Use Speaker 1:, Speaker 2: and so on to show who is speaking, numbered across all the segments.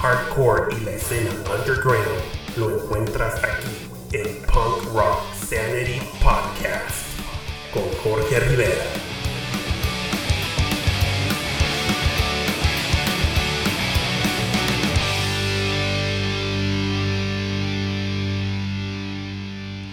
Speaker 1: hardcore y la escena underground lo encuentras aquí en Punk Rock Sanity Podcast con Jorge Rivera.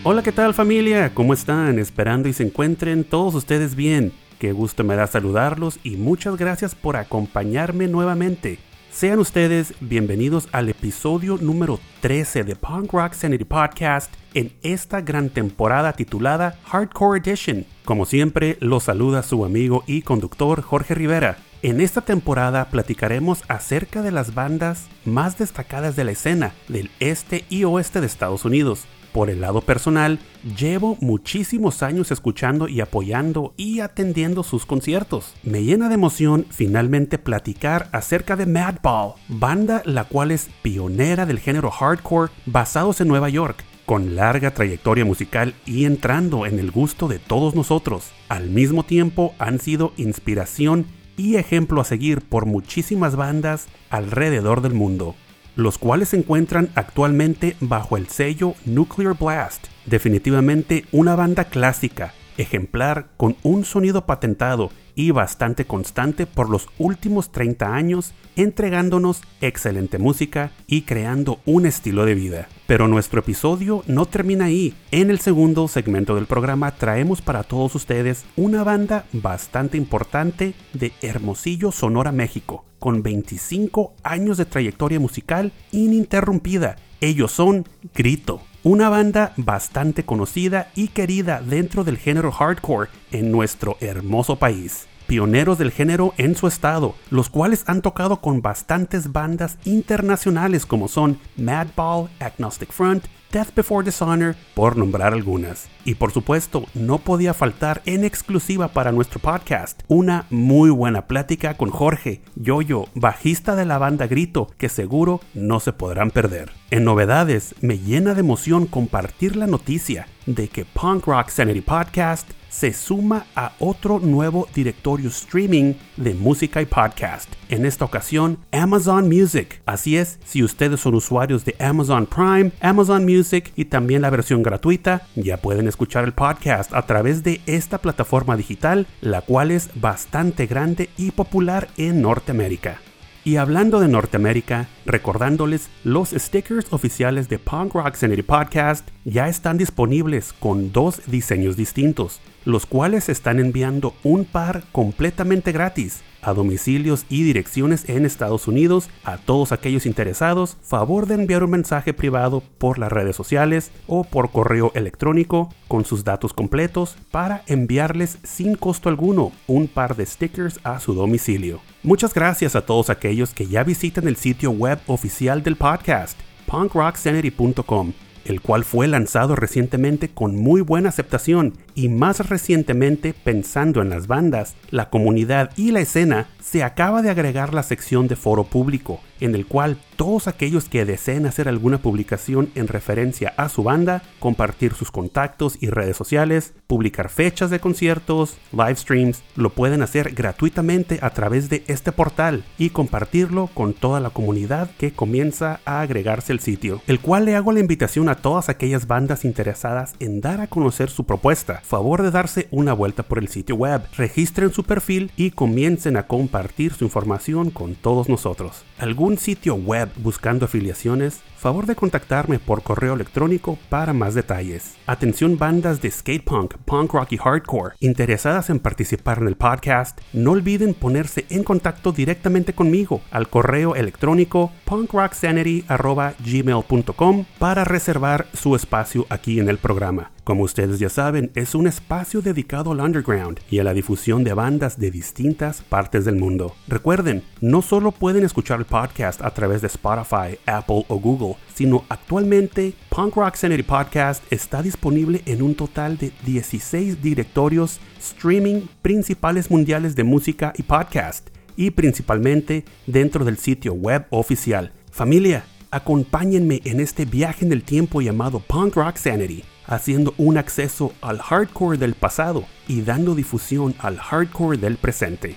Speaker 2: Hola, ¿qué tal familia? ¿Cómo están? Esperando y se encuentren todos ustedes bien. Qué gusto me da saludarlos y muchas gracias por acompañarme nuevamente. Sean ustedes bienvenidos al episodio número 13 de Punk Rock Sanity Podcast en esta gran temporada titulada Hardcore Edition. Como siempre, los saluda su amigo y conductor Jorge Rivera. En esta temporada platicaremos acerca de las bandas más destacadas de la escena del este y oeste de Estados Unidos. Por el lado personal, llevo muchísimos años escuchando y apoyando y atendiendo sus conciertos. Me llena de emoción finalmente platicar acerca de Madball, banda la cual es pionera del género hardcore basados en Nueva York con larga trayectoria musical y entrando en el gusto de todos nosotros. Al mismo tiempo han sido inspiración y ejemplo a seguir por muchísimas bandas alrededor del mundo los cuales se encuentran actualmente bajo el sello Nuclear Blast. Definitivamente una banda clásica, ejemplar con un sonido patentado y bastante constante por los últimos 30 años, entregándonos excelente música y creando un estilo de vida. Pero nuestro episodio no termina ahí. En el segundo segmento del programa traemos para todos ustedes una banda bastante importante de Hermosillo, Sonora, México, con 25 años de trayectoria musical ininterrumpida. Ellos son Grito, una banda bastante conocida y querida dentro del género hardcore en nuestro hermoso país. Pioneros del género en su estado, los cuales han tocado con bastantes bandas internacionales como son Madball, Agnostic Front, Death Before Dishonor, por nombrar algunas. Y por supuesto, no podía faltar en exclusiva para nuestro podcast una muy buena plática con Jorge, Yoyo, bajista de la banda Grito, que seguro no se podrán perder. En novedades, me llena de emoción compartir la noticia de que Punk Rock Sanity Podcast se suma a otro nuevo directorio streaming de música y podcast. En esta ocasión, Amazon Music. Así es, si ustedes son usuarios de Amazon Prime, Amazon Music y también la versión gratuita, ya pueden escuchar el podcast a través de esta plataforma digital, la cual es bastante grande y popular en Norteamérica. Y hablando de Norteamérica, recordándoles, los stickers oficiales de Punk Rock Sanity Podcast ya están disponibles con dos diseños distintos, los cuales están enviando un par completamente gratis a domicilios y direcciones en Estados Unidos a todos aquellos interesados, favor de enviar un mensaje privado por las redes sociales o por correo electrónico con sus datos completos para enviarles sin costo alguno un par de stickers a su domicilio. Muchas gracias a todos aquellos que ya visitan el sitio web oficial del podcast, punkrocksanity.com el cual fue lanzado recientemente con muy buena aceptación y más recientemente pensando en las bandas, la comunidad y la escena, se acaba de agregar la sección de foro público, en el cual todos aquellos que deseen hacer alguna publicación en referencia a su banda, compartir sus contactos y redes sociales, publicar fechas de conciertos, live streams, lo pueden hacer gratuitamente a través de este portal y compartirlo con toda la comunidad que comienza a agregarse al sitio, el cual le hago la invitación a todas aquellas bandas interesadas en dar a conocer su propuesta, favor de darse una vuelta por el sitio web, registren su perfil y comiencen a compartir su información con todos nosotros. ¿Algún sitio web buscando afiliaciones? Favor de contactarme por correo electrónico para más detalles. Atención bandas de skate punk, punk rock y hardcore interesadas en participar en el podcast, no olviden ponerse en contacto directamente conmigo al correo electrónico punkrocksanity@gmail.com para reservar su espacio aquí en el programa. Como ustedes ya saben, es un espacio dedicado al underground y a la difusión de bandas de distintas partes del mundo. Recuerden, no solo pueden escuchar el a través de Spotify, Apple o Google, sino actualmente Punk Rock Sanity Podcast está disponible en un total de 16 directorios streaming principales mundiales de música y podcast, y principalmente dentro del sitio web oficial. Familia, acompáñenme en este viaje en el tiempo llamado Punk Rock Sanity haciendo un acceso al hardcore del pasado y dando difusión al hardcore del presente.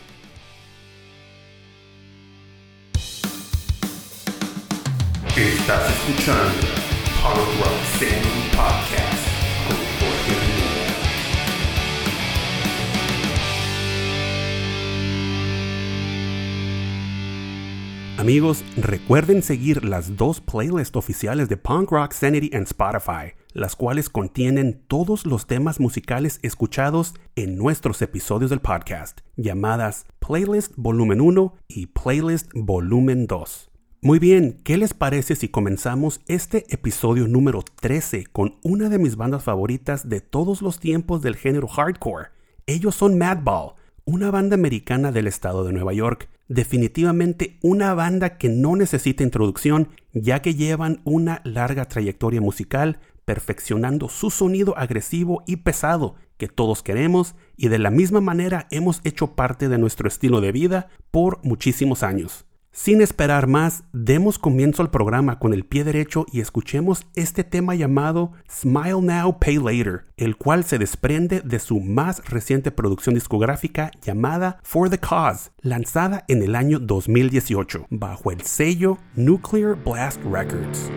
Speaker 2: Estás escuchando Punk Rock Podcast.
Speaker 3: Amigos, recuerden seguir las dos playlists oficiales de Punk Rock Sanity en Spotify, las cuales contienen todos los temas musicales escuchados en nuestros episodios del podcast, llamadas Playlist Volumen 1 y Playlist Volumen 2. Muy bien, ¿qué les parece si comenzamos este episodio número 13 con una de mis bandas favoritas de todos los tiempos del género hardcore? Ellos son Madball, una banda americana del estado de Nueva York. Definitivamente una banda que no necesita introducción, ya que llevan una larga trayectoria musical, perfeccionando su sonido agresivo y pesado que todos queremos y de la misma manera hemos hecho parte de nuestro estilo de vida por muchísimos años. Sin esperar más, demos comienzo al programa con el pie derecho y escuchemos este tema llamado Smile Now, Pay Later, el cual se desprende de su más reciente producción discográfica llamada For the Cause, lanzada en el año 2018 bajo el sello Nuclear Blast Records.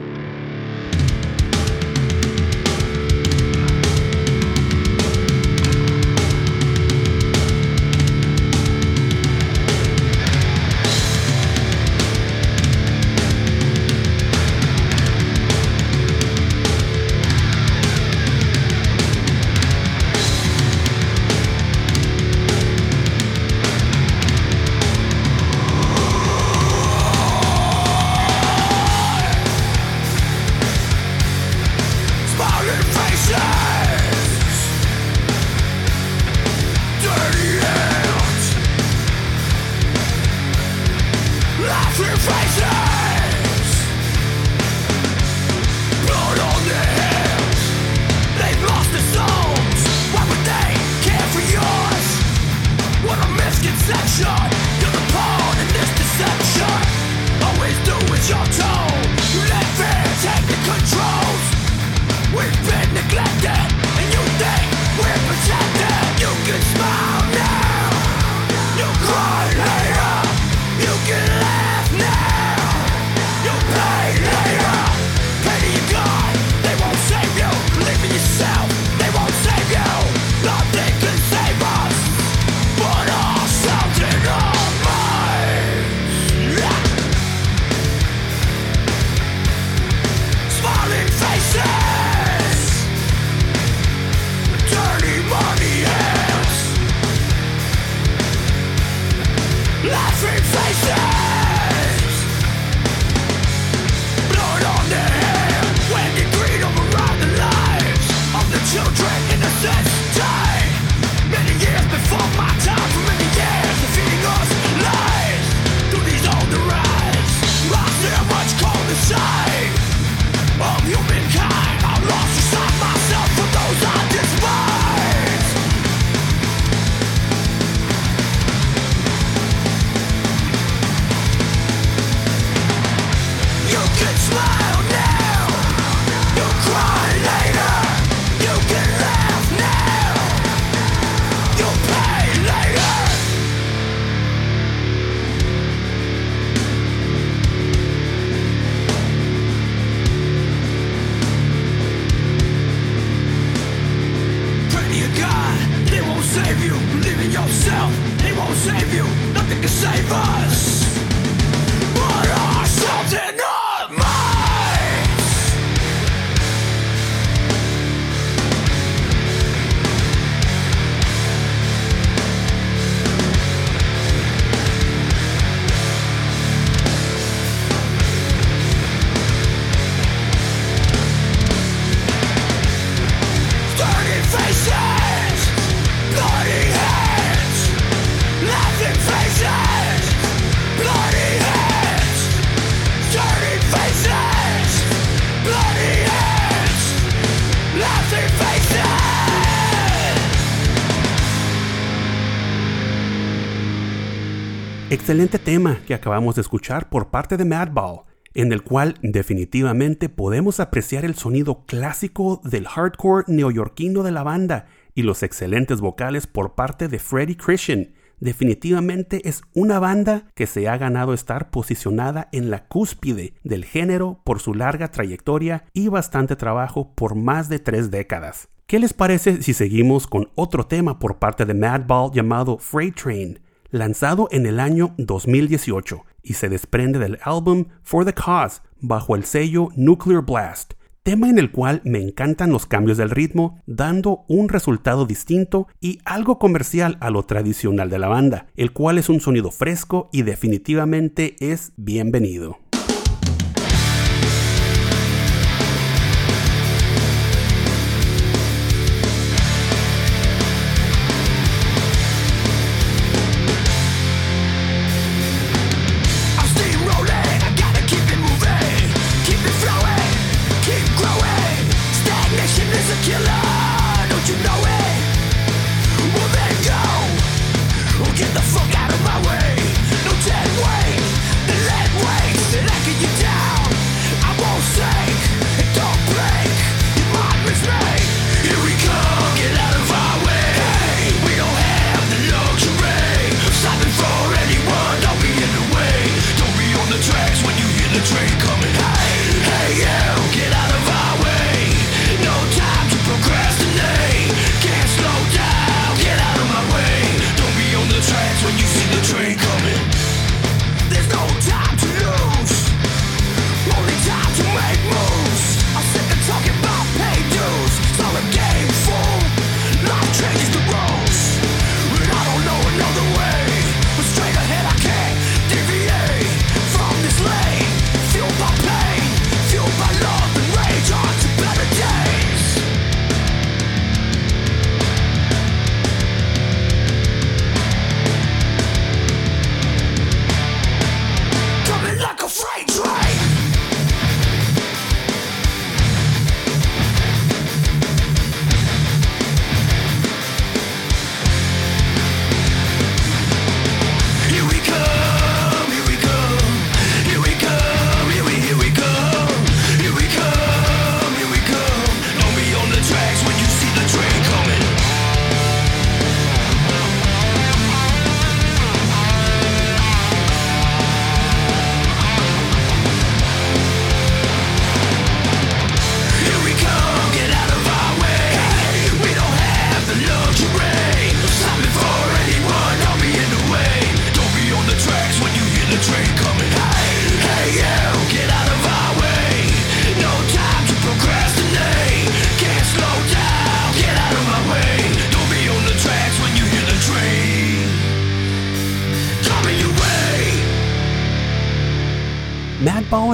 Speaker 3: Excelente tema que acabamos de escuchar por parte de Madball, en el cual definitivamente podemos apreciar el sonido clásico del hardcore neoyorquino de la banda y los excelentes vocales por parte de Freddie Christian,
Speaker 2: definitivamente es una banda que se ha ganado estar posicionada en la cúspide del género por su larga trayectoria y bastante trabajo por más de tres décadas. ¿Qué les parece si seguimos con otro tema por parte de Madball llamado Freight Train, lanzado en el año 2018 y se desprende del álbum For the Cause bajo el sello Nuclear Blast? tema en el cual me encantan los cambios del ritmo, dando un resultado distinto y algo comercial a lo tradicional de la banda, el cual es un sonido fresco y definitivamente es bienvenido.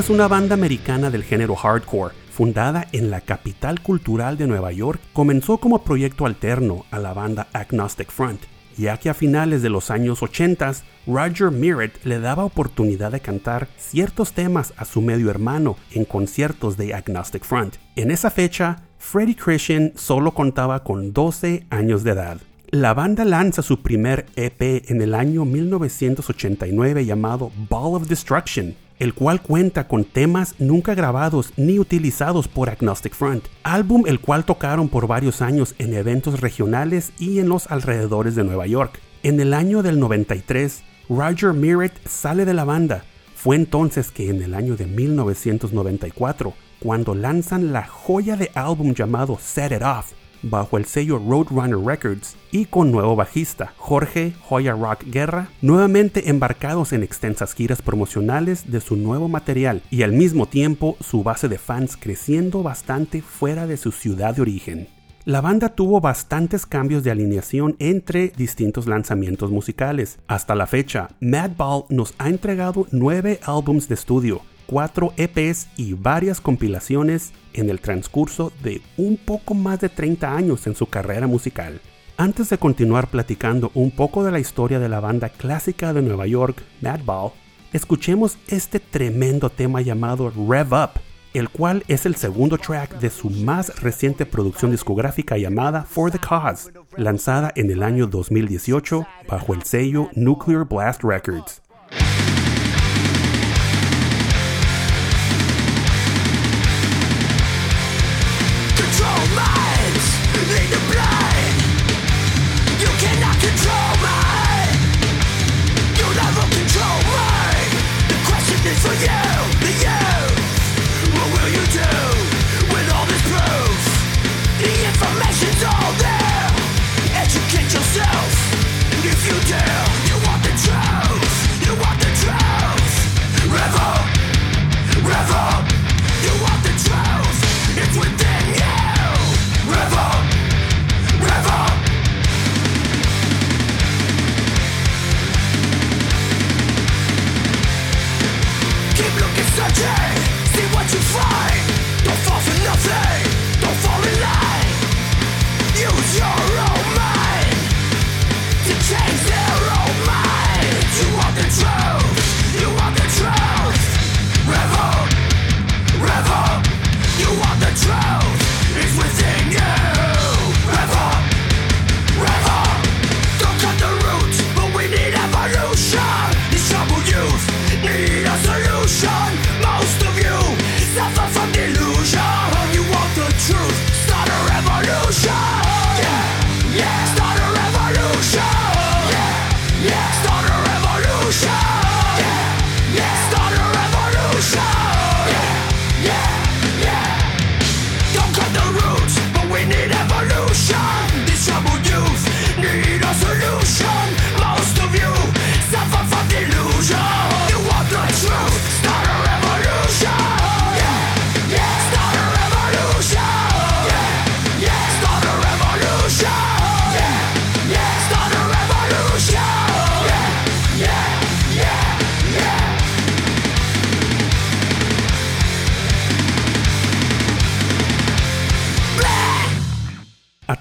Speaker 2: Una banda americana del género hardcore, fundada en la capital cultural de Nueva York. Comenzó como proyecto alterno a la banda Agnostic Front, ya que a finales de los años 80 Roger Miret le daba oportunidad de cantar ciertos temas a su medio hermano en conciertos de Agnostic Front. En esa fecha, Freddie Christian solo contaba con 12 años de edad. La banda lanza su primer EP en el año 1989 llamado Ball of Destruction, el cual cuenta con temas nunca grabados ni utilizados por Agnostic Front, álbum el cual tocaron por varios años en eventos regionales y en los alrededores de Nueva York. En el año del 93, Roger Miret sale de la banda. Fue entonces que en el año de 1994, cuando lanzan la joya de álbum llamado Set It Off, bajo el sello Roadrunner Records y con nuevo bajista Jorge Joya Rock Guerra, nuevamente embarcados en extensas giras promocionales de su nuevo material y al mismo tiempo su base de fans creciendo bastante fuera de su ciudad de origen. La banda tuvo bastantes cambios de alineación entre distintos lanzamientos musicales. Hasta la fecha, Madball nos ha entregado nueve álbums de estudio, cuatro EPs y varias compilaciones en el transcurso de un poco más de 30 años en su carrera musical. Antes de continuar platicando un poco de la historia de la banda clásica de Nueva York, Madball, escuchemos este tremendo tema llamado Rev Up, el cual es el segundo track de su más reciente producción discográfica llamada For the Cause, lanzada en el año 2018 bajo el sello Nuclear Blast Records.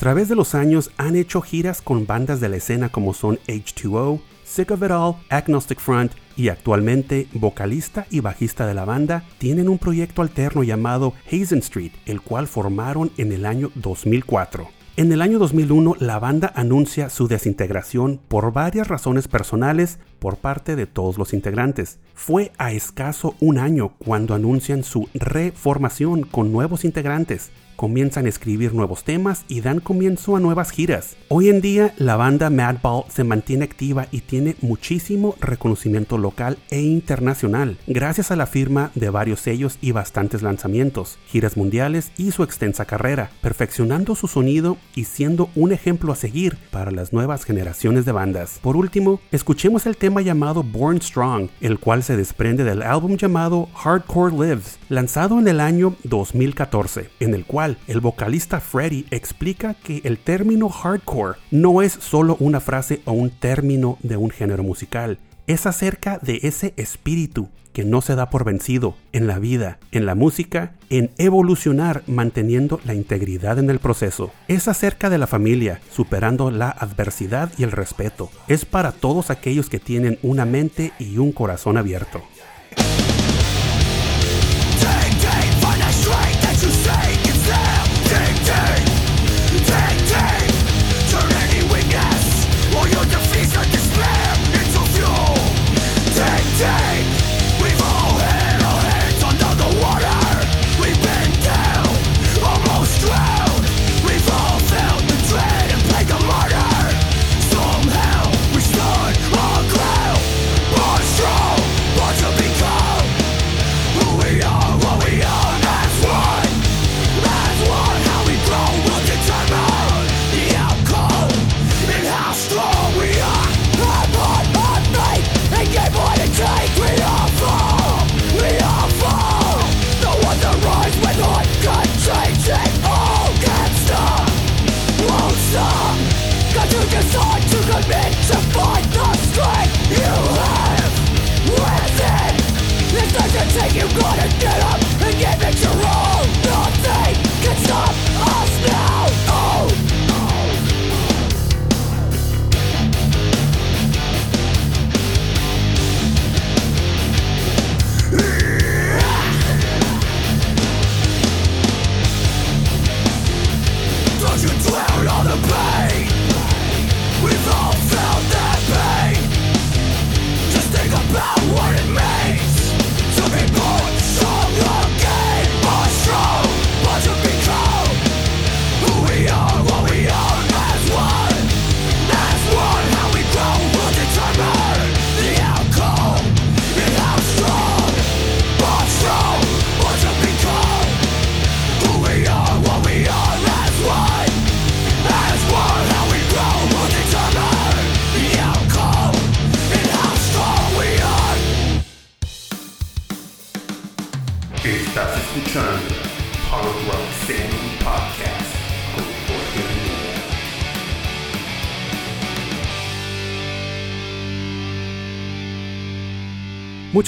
Speaker 2: Través de los años han hecho giras con bandas de la escena como son H2O, Sick of It All, Agnostic Front y actualmente vocalista y bajista de la banda tienen un proyecto alterno llamado Hazen Street, el cual formaron en el año 2004. En el año 2001 la banda anuncia su desintegración por varias razones personales por parte de todos los integrantes. Fue a escaso un año cuando anuncian su reformación con nuevos integrantes comienzan a escribir nuevos temas y dan comienzo a nuevas giras. Hoy en día la banda Madball se mantiene activa y tiene muchísimo reconocimiento local e internacional, gracias a la firma de varios sellos y bastantes lanzamientos, giras mundiales y su extensa carrera, perfeccionando su sonido y siendo un ejemplo a seguir para las nuevas generaciones de bandas. Por último, escuchemos el tema llamado Born Strong, el cual se desprende del álbum llamado Hardcore Lives, lanzado en el año 2014, en el cual el vocalista Freddy explica que el término hardcore no es solo una frase o un término de un género musical, es acerca de ese espíritu que no se da por vencido en la vida, en la música, en evolucionar manteniendo la integridad en el proceso. Es acerca de la familia, superando la adversidad y el respeto. Es para todos aquellos que tienen una mente y un corazón abierto.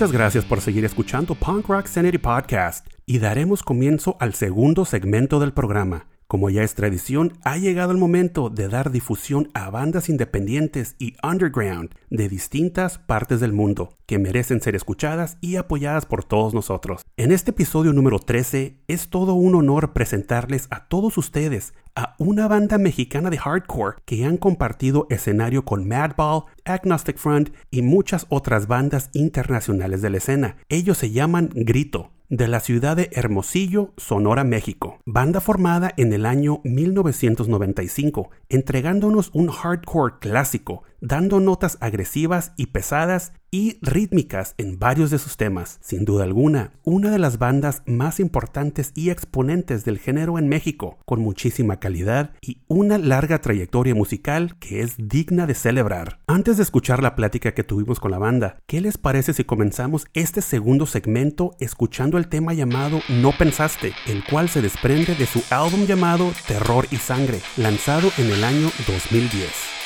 Speaker 2: Muchas gracias por seguir escuchando Punk Rock Sanity Podcast y daremos comienzo al segundo segmento del programa. Como ya es tradición, ha llegado el momento de dar difusión a bandas independientes y underground de distintas partes del mundo que merecen ser escuchadas y apoyadas por todos nosotros. En este episodio número 13 es todo un honor presentarles a todos ustedes a una banda mexicana de hardcore que han compartido escenario con Madball, Agnostic Front y muchas otras bandas internacionales de la escena. Ellos se llaman Grito de la ciudad de Hermosillo, Sonora, México. Banda formada en el año 1995, entregándonos un hardcore clásico, dando notas agresivas y pesadas y rítmicas en varios de sus temas. Sin duda alguna, una de las bandas más importantes y exponentes del género en México, con muchísima calidad y una larga trayectoria musical que es digna de celebrar. Antes de escuchar la plática que tuvimos con la banda, ¿qué les parece si comenzamos este segundo segmento escuchando el tema llamado No Pensaste, el cual se desprende de su álbum llamado Terror y Sangre, lanzado en el año 2010?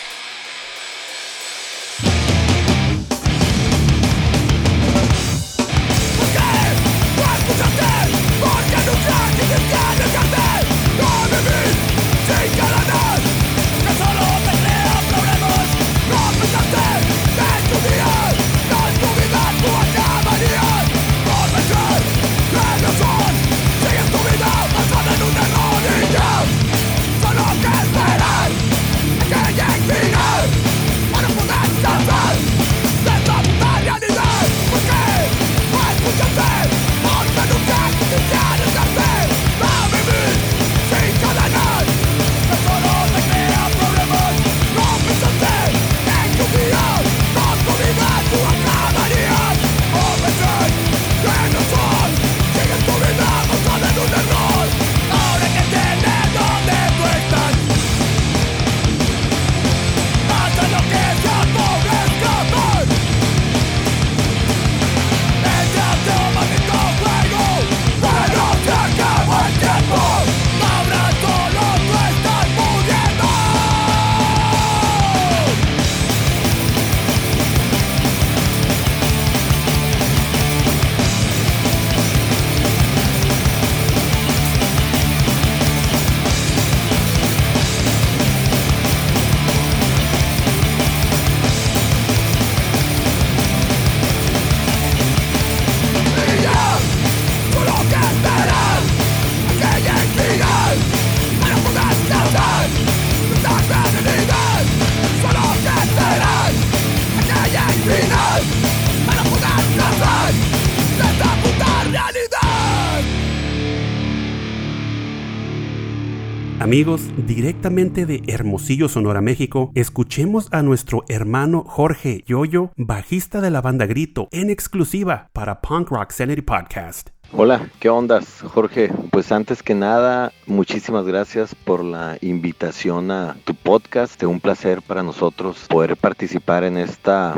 Speaker 2: Amigos, directamente de Hermosillo, Sonora, México, escuchemos a nuestro hermano Jorge Yoyo, bajista de la banda Grito, en exclusiva para Punk Rock Sanity Podcast.
Speaker 4: Hola, ¿qué ondas, Jorge? Pues antes que nada, muchísimas gracias por la invitación a tu podcast. Es un placer para nosotros poder participar en esta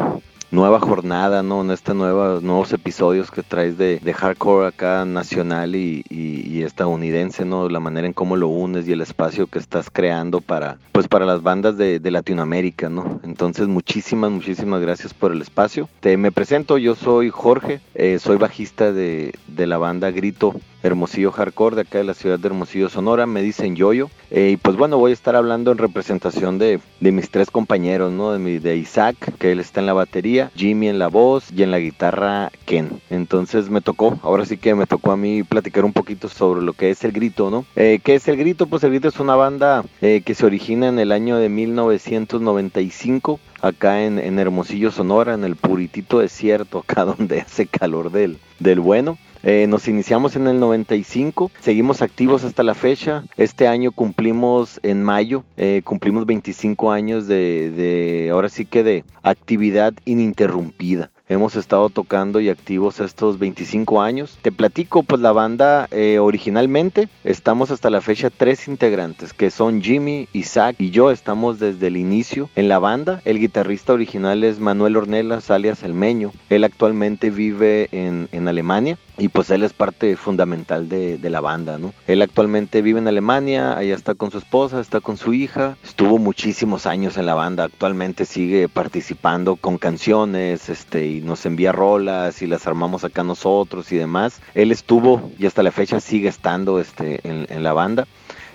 Speaker 4: nueva jornada, ¿no? En estos nuevos episodios que traes de, de hardcore acá nacional y, y, estadounidense, ¿no? La manera en cómo lo unes y el espacio que estás creando para, pues para las bandas de, de Latinoamérica, ¿no? Entonces, muchísimas, muchísimas gracias por el espacio. Te me presento, yo soy Jorge, eh, soy bajista de, de la banda Grito Hermosillo Hardcore de acá de la ciudad de Hermosillo, Sonora, me dicen Yoyo. Eh, y pues bueno, voy a estar hablando en representación de, de mis tres compañeros, ¿no? De, mi, de Isaac, que él está en la batería, Jimmy en la voz y en la guitarra Ken. Entonces me tocó, ahora sí que me tocó a mí platicar un poquito sobre lo que es el grito, ¿no? Eh, ¿Qué es el grito? Pues el grito es una banda eh, que se origina en el año de 1995 acá en, en, Hermosillo, Sonora, en el puritito desierto, acá donde hace calor del, del bueno. Eh, nos iniciamos en el 95, seguimos activos hasta la fecha. Este año cumplimos en mayo, eh, cumplimos 25 años de, de, ahora sí que de actividad ininterrumpida. Hemos estado tocando y activos estos 25 años. Te platico, pues la banda eh, originalmente estamos hasta la fecha tres integrantes, que son Jimmy, Isaac y yo. Estamos desde el inicio en la banda. El guitarrista original es Manuel Ornelas, alias El Meño. Él actualmente vive en Alemania y pues él es parte fundamental de, de, la banda, ¿no? Él actualmente vive en Alemania, allá está con su esposa, está con su hija, estuvo muchísimos años en la banda, actualmente sigue participando con canciones, este, y nos envía rolas y las armamos acá nosotros y demás. Él estuvo y hasta la fecha sigue estando este, en, en la banda.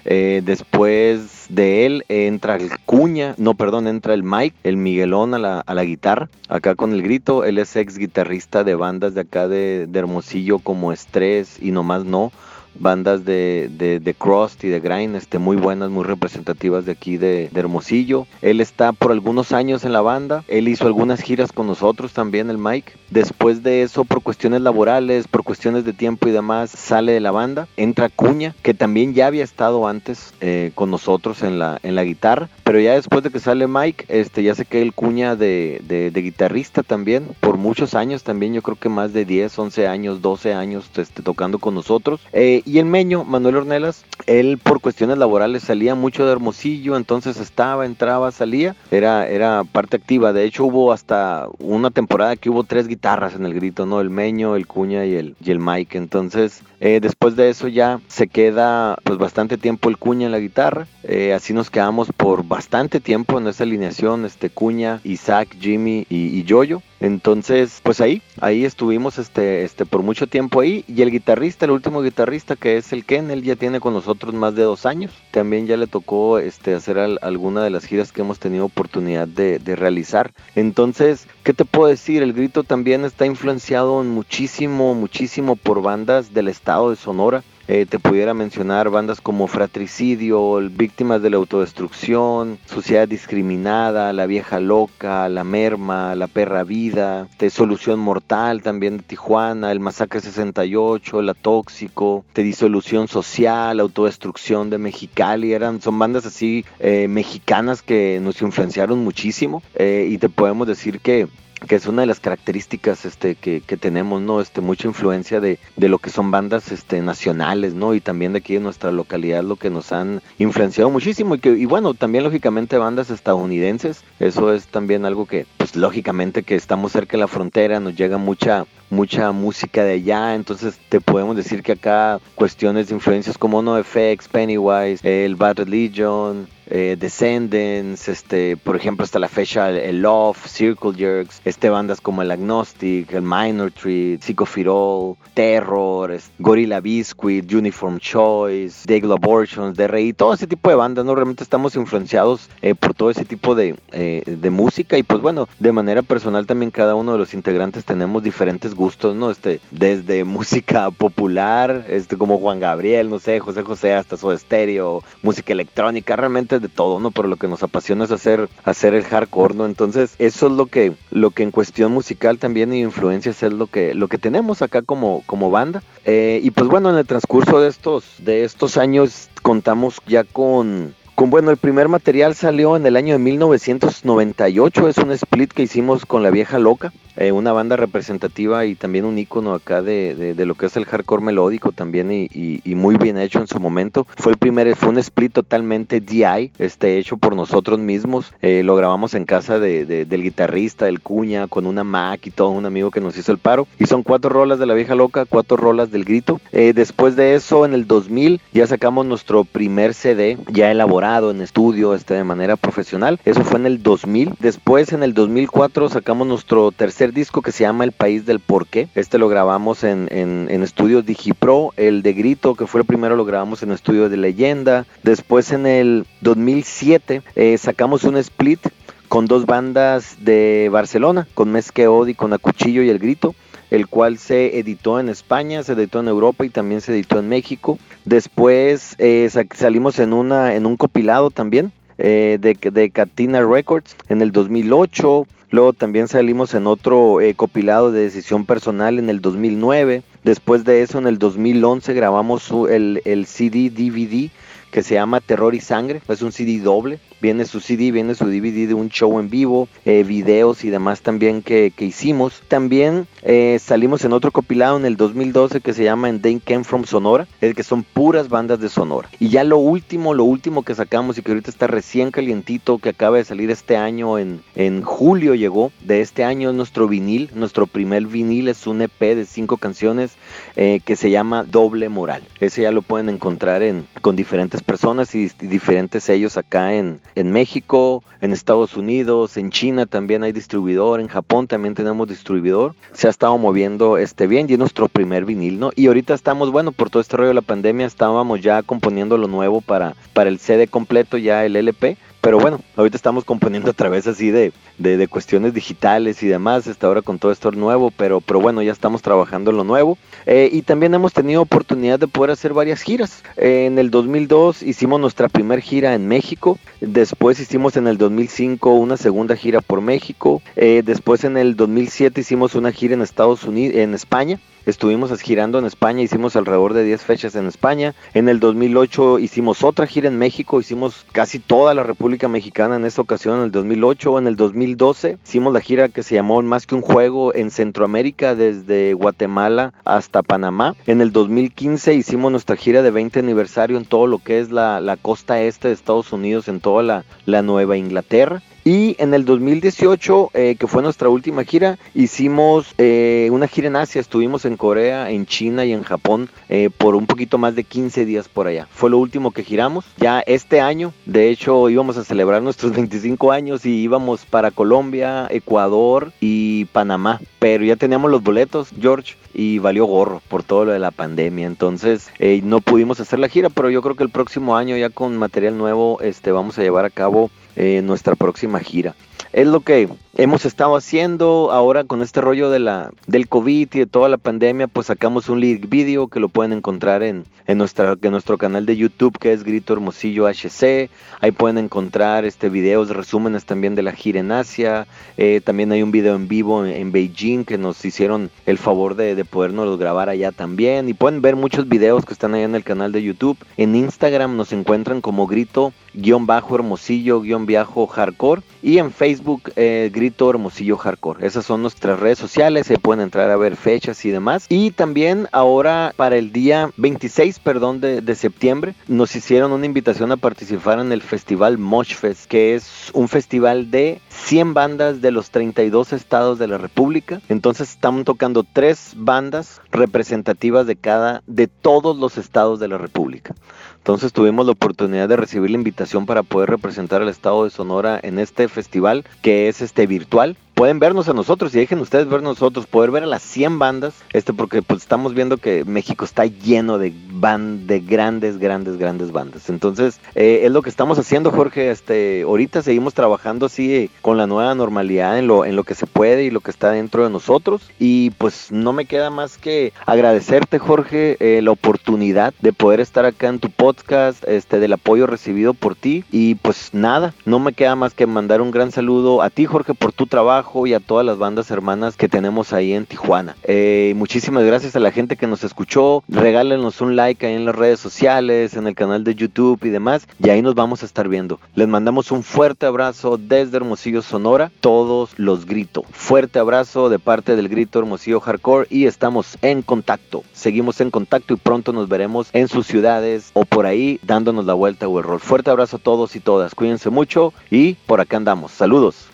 Speaker 4: Eh, después de él entra el Cuña, no, perdón, entra el Mike, el Miguelón a la, a la guitarra, acá con el grito. Él es ex guitarrista de bandas de acá de, de Hermosillo como Estrés y nomás no bandas de, de, de Crust y de Grind, este, muy buenas, muy representativas de aquí de, Hermosillo. Él está por algunos años en la banda, él hizo algunas giras con nosotros también, el Mike. Después de eso, por cuestiones laborales, por cuestiones de tiempo y demás, sale de la banda. Entra Cuña, que también ya había estado antes eh, con nosotros en la, en la guitarra, pero ya después de que sale Mike, este, ya sé que el Cuña de, de, de guitarrista también, por muchos años también, yo creo que más de 10, 11 años, 12 años este, tocando con nosotros. Eh, y el Meño, Manuel Ornelas, él por cuestiones laborales salía mucho de Hermosillo, entonces estaba, entraba, salía, era, era parte activa. De hecho, hubo hasta una temporada que hubo tres guitarras en el grito, ¿no? El Meño, el Cuña y el, y el Mike. Entonces, eh, después de eso ya se queda pues bastante tiempo el Cuña en la guitarra. Eh, así nos quedamos por bastante tiempo en esa alineación, este Cuña, Isaac, Jimmy y, y Yoyo. Entonces, pues ahí, ahí estuvimos este, este, por mucho tiempo ahí. Y el guitarrista, el último guitarrista que es el Ken, él ya tiene con nosotros más de dos años. También ya le tocó este, hacer al, alguna de las giras que hemos tenido oportunidad de, de, realizar. Entonces, ¿qué te puedo decir? El grito también está influenciado muchísimo, muchísimo por bandas del estado de Sonora. Eh, te pudiera mencionar bandas como Fratricidio, Víctimas de la Autodestrucción, Sociedad Discriminada, La Vieja Loca, La Merma, La Perra Vida, de Solución Mortal también de Tijuana, El Masacre 68, La Tóxico, de Disolución Social, Autodestrucción de Mexicali, eran, son bandas así eh, mexicanas que nos influenciaron muchísimo eh, y te podemos decir que que es una de las características este, que, tenemos, ¿no? Este, mucha influencia de, de, lo que son bandas este, nacionales, ¿no? Y también de aquí en nuestra localidad lo que nos han influenciado muchísimo y que, y bueno, también lógicamente bandas estadounidenses, eso es también algo que, pues lógicamente que estamos cerca de la frontera, nos llega mucha, mucha música de allá, entonces te podemos decir que acá cuestiones de influencias como NoFX, Pennywise, el Bad Religion, eh, Descendants, este, por ejemplo, hasta la fecha el Love, Circle Jerks, este bandas como el Agnostic, el Minor Treat, Psychofirol, Terror, Gorilla Biscuit, Uniform Choice, Dagle Abortions, DRI, todo ese tipo de bandas, ¿no? Realmente estamos influenciados eh, por todo ese tipo de, eh, de música y pues bueno, de manera personal también cada uno de los integrantes tenemos diferentes gustos, ¿no? Este, desde música popular, este, como Juan Gabriel, no sé, José José, hasta Soda Stereo, música electrónica, realmente de todo, ¿no? Pero lo que nos apasiona es hacer, hacer el hardcore, ¿no? Entonces, eso es lo que, lo que en cuestión musical también y influencias es lo que, lo que tenemos acá como, como banda. Eh, y pues bueno, en el transcurso de estos, de estos años contamos ya con bueno, el primer material salió en el año de 1998, es un split que hicimos con La Vieja Loca, eh, una banda representativa y también un icono acá de, lo que es el hardcore melódico también y, muy bien hecho en su momento. Fue el primer, fue un split totalmente DI, este, hecho por nosotros mismos, eh, lo grabamos en casa del guitarrista, del Cuña, con una Mac y todo, un amigo que nos hizo el paro. Y son cuatro rolas de La Vieja Loca, cuatro rolas del grito. Eh, después de eso, en el 2000, ya sacamos nuestro primer CD, ya elaborado en estudio este, de manera profesional. Eso fue en el 2000. Después, en el 2004, sacamos nuestro tercer disco que se llama El País del Porqué. Este lo grabamos en, en, estudios Digipro. El de Grito, que fue el primero, lo grabamos en estudio de Leyenda. Después, en el 2007, eh, sacamos un split con dos bandas de Barcelona, con Mezque Odi, con Acuchillo y El Grito el cual se editó en España, se editó en Europa y también se editó en México. Después eh, salimos en, una, en un compilado también eh, de, de Catina Records en el 2008. Luego también salimos en otro eh, copilado de decisión personal en el 2009. Después de eso, en el 2011 grabamos el, el CD DVD que se llama Terror y Sangre. Es un CD doble viene su CD, viene su DVD de un show en vivo, eh, videos y demás también que, hicimos. También eh, salimos en otro compilado en el 2012 que se llama And Came From Sonora, es que son puras bandas de Sonora. Y ya lo último, lo último que sacamos y que ahorita está recién calientito, que acaba de salir este año, en, en julio llegó, de este año es nuestro vinil, nuestro primer vinil es un EP de cinco canciones eh, que se llama Doble Moral. Ese ya lo pueden encontrar en, con diferentes personas y diferentes sellos acá en, en México, en Estados Unidos, en China también hay distribuidor, en Japón también tenemos distribuidor. Se ha estado moviendo este bien y es nuestro primer vinil, ¿no? Y ahorita estamos, bueno, por todo este rollo de la pandemia, estábamos ya componiendo lo nuevo para, para el CD completo, ya el LP pero bueno, ahorita estamos componiendo a través así de, de, cuestiones digitales y demás, hasta ahora con todo esto nuevo, pero, pero bueno, ya estamos trabajando en lo nuevo. Eh, y también hemos tenido oportunidad de poder hacer varias giras. Eh, en el 2002 hicimos nuestra primera gira en México, después hicimos en el 2005 una segunda gira por México, eh, después en el 2007 hicimos una gira en Estados Unidos, en España, Estuvimos girando en España, hicimos alrededor de 10 fechas en España. En el 2008 hicimos otra gira en México, hicimos casi toda la República Mexicana en esta ocasión en el 2008. En el 2012 hicimos la gira que se llamó Más que un juego en Centroamérica, desde Guatemala hasta Panamá. En el 2015 hicimos nuestra gira de 20 aniversario en todo lo que es la, costa este de Estados Unidos, en toda la, la Nueva Inglaterra. Y en el 2018, eh, que fue nuestra última gira, hicimos eh, una gira en Asia. Estuvimos en Corea, en China y en Japón eh, por un poquito más de 15 días por allá. Fue lo último que giramos. Ya este año, de hecho, íbamos a celebrar nuestros 25 años y íbamos para Colombia, Ecuador y Panamá. Pero ya teníamos los boletos, George, y valió gorro por todo lo de la pandemia. Entonces no pudimos hacer la gira, pero yo creo que el próximo año ya con material nuevo este, vamos a llevar a cabo eh, nuestra próxima gira. Es lo que hemos estado haciendo ahora con este rollo de la, del COVID y de toda la pandemia, pues sacamos un lyric video que lo pueden encontrar en, en, nuestra, en nuestro canal de YouTube que es Grito Hermosillo HC. Ahí pueden encontrar este videos, resúmenes también de la gira Asia. Eh, también hay un video en vivo en, Beijing que nos hicieron el favor de, de podernos grabar allá también. Y pueden ver muchos videos que están allá en el canal de YouTube. En Instagram nos encuentran como Grito guion bajo Hermosillo guion bajo Hardcore y en Facebook eh, Hermosillo Hardcore. Esas son nuestras redes sociales, se pueden entrar a ver fechas y demás. Y también ahora para el día 26, perdón, de, de septiembre, nos hicieron una invitación a participar en el festival Moshfest, que es un festival de 100 bandas de los 32 estados de la República. Entonces estamos tocando tres bandas representativas de cada, de todos los estados de la República. Entonces tuvimos la oportunidad de recibir la invitación para poder representar al estado de Sonora en este festival que es este virtual
Speaker 3: pueden vernos a nosotros y dejen ustedes ver nosotros, poder ver a las 100 bandas, este porque pues estamos viendo que México está lleno de van de grandes, grandes, grandes bandas. Entonces, eh, es lo que estamos haciendo, Jorge. Este, ahorita seguimos trabajando así eh, con la nueva normalidad en lo, en lo que se puede y lo que está dentro de nosotros. Y pues no me queda más que agradecerte, Jorge, eh, la oportunidad de poder estar acá en tu podcast, este, del apoyo recibido por ti. Y pues nada, no me queda más que mandar un gran saludo a ti, Jorge, por tu trabajo y a todas las bandas hermanas que tenemos ahí en Tijuana. Eh, muchísimas gracias a la gente que nos escuchó. Regálenos un like ahí en las redes sociales, en el canal de YouTube y demás. Y ahí nos vamos a estar viendo. Les mandamos un fuerte abrazo desde Hermosillo, Sonora. Todos los grito. Fuerte abrazo de parte del grito Hermosillo Hardcore y estamos en contacto. Seguimos en contacto y pronto nos veremos en sus ciudades o por ahí dándonos la vuelta o error. Fuerte abrazo a todos y todas. Cuídense mucho y por acá andamos. Saludos.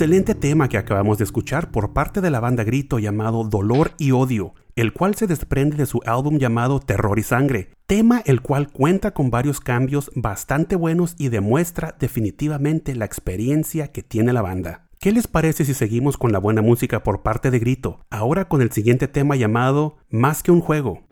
Speaker 2: Excelente tema que acabamos de escuchar por parte de la banda Grito llamado Dolor y Odio, el cual se desprende de su álbum llamado Terror y Sangre, tema el cual cuenta con varios cambios bastante buenos y demuestra definitivamente la experiencia que tiene la banda. ¿Qué les parece si seguimos con la buena música por parte de Grito, ahora con el siguiente tema llamado Más que un juego?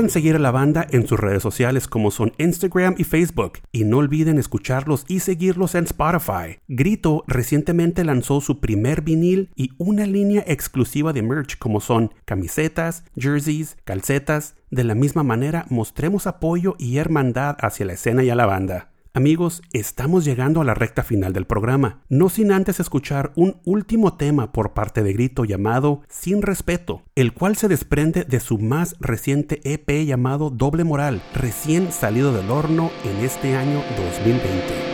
Speaker 2: Recuerden seguir a la banda en sus redes sociales como son Instagram y Facebook y no olviden escucharlos y seguirlos en Spotify. Grito recientemente lanzó su primer vinil y una línea exclusiva de merch como son camisetas, jerseys, calcetas. De la misma manera mostremos apoyo y hermandad hacia la escena y a la banda. Amigos, estamos llegando a la recta final del programa, no sin antes escuchar un último tema por parte de Grito llamado Sin Respeto, el cual se desprende de su más reciente EP llamado Doble Moral, recién salido del horno en este año 2020.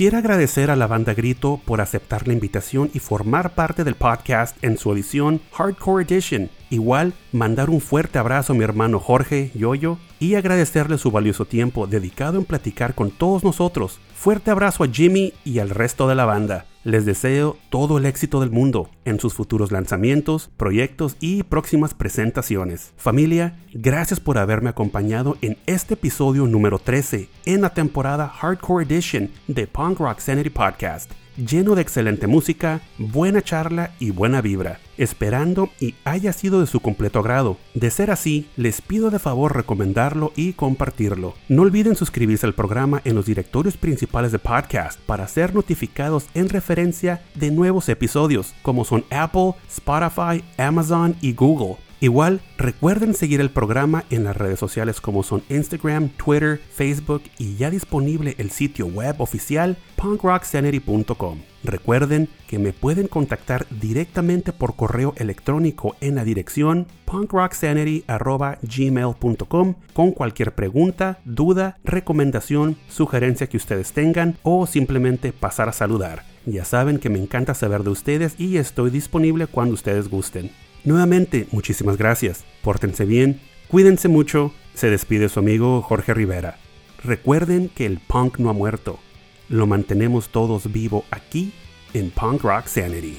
Speaker 2: Quisiera agradecer a la banda Grito por aceptar la invitación y formar parte del podcast en su edición Hardcore Edition. Igual, mandar un fuerte abrazo a mi hermano Jorge Yoyo y agradecerle su valioso tiempo dedicado en platicar con todos nosotros. Fuerte abrazo a Jimmy y al resto de la banda. Les deseo todo el éxito del mundo en sus futuros lanzamientos, proyectos y próximas presentaciones. Familia, gracias por haberme acompañado en este episodio número 13 en la temporada Hardcore Edition de Punk Rock Sanity Podcast lleno de excelente música, buena charla y buena vibra, esperando y haya sido de su completo agrado. De ser así, les pido de favor recomendarlo y compartirlo. No olviden suscribirse al programa en los directorios principales de podcast para ser notificados en referencia de nuevos episodios, como son Apple, Spotify, Amazon y Google. Igual, recuerden seguir el programa en las redes sociales como son Instagram, Twitter, Facebook y ya disponible el sitio web oficial punkrocksanity.com. Recuerden que me pueden contactar directamente por correo electrónico en la dirección punkrocksanity.gmail.com con cualquier pregunta, duda, recomendación, sugerencia que ustedes tengan o simplemente pasar a saludar. Ya saben que me encanta saber de ustedes y estoy disponible cuando ustedes gusten. Nuevamente, muchísimas gracias. Pórtense bien, cuídense mucho. Se despide su amigo Jorge Rivera. Recuerden que el punk no ha muerto. Lo mantenemos todos vivo aquí en Punk Rock Sanity.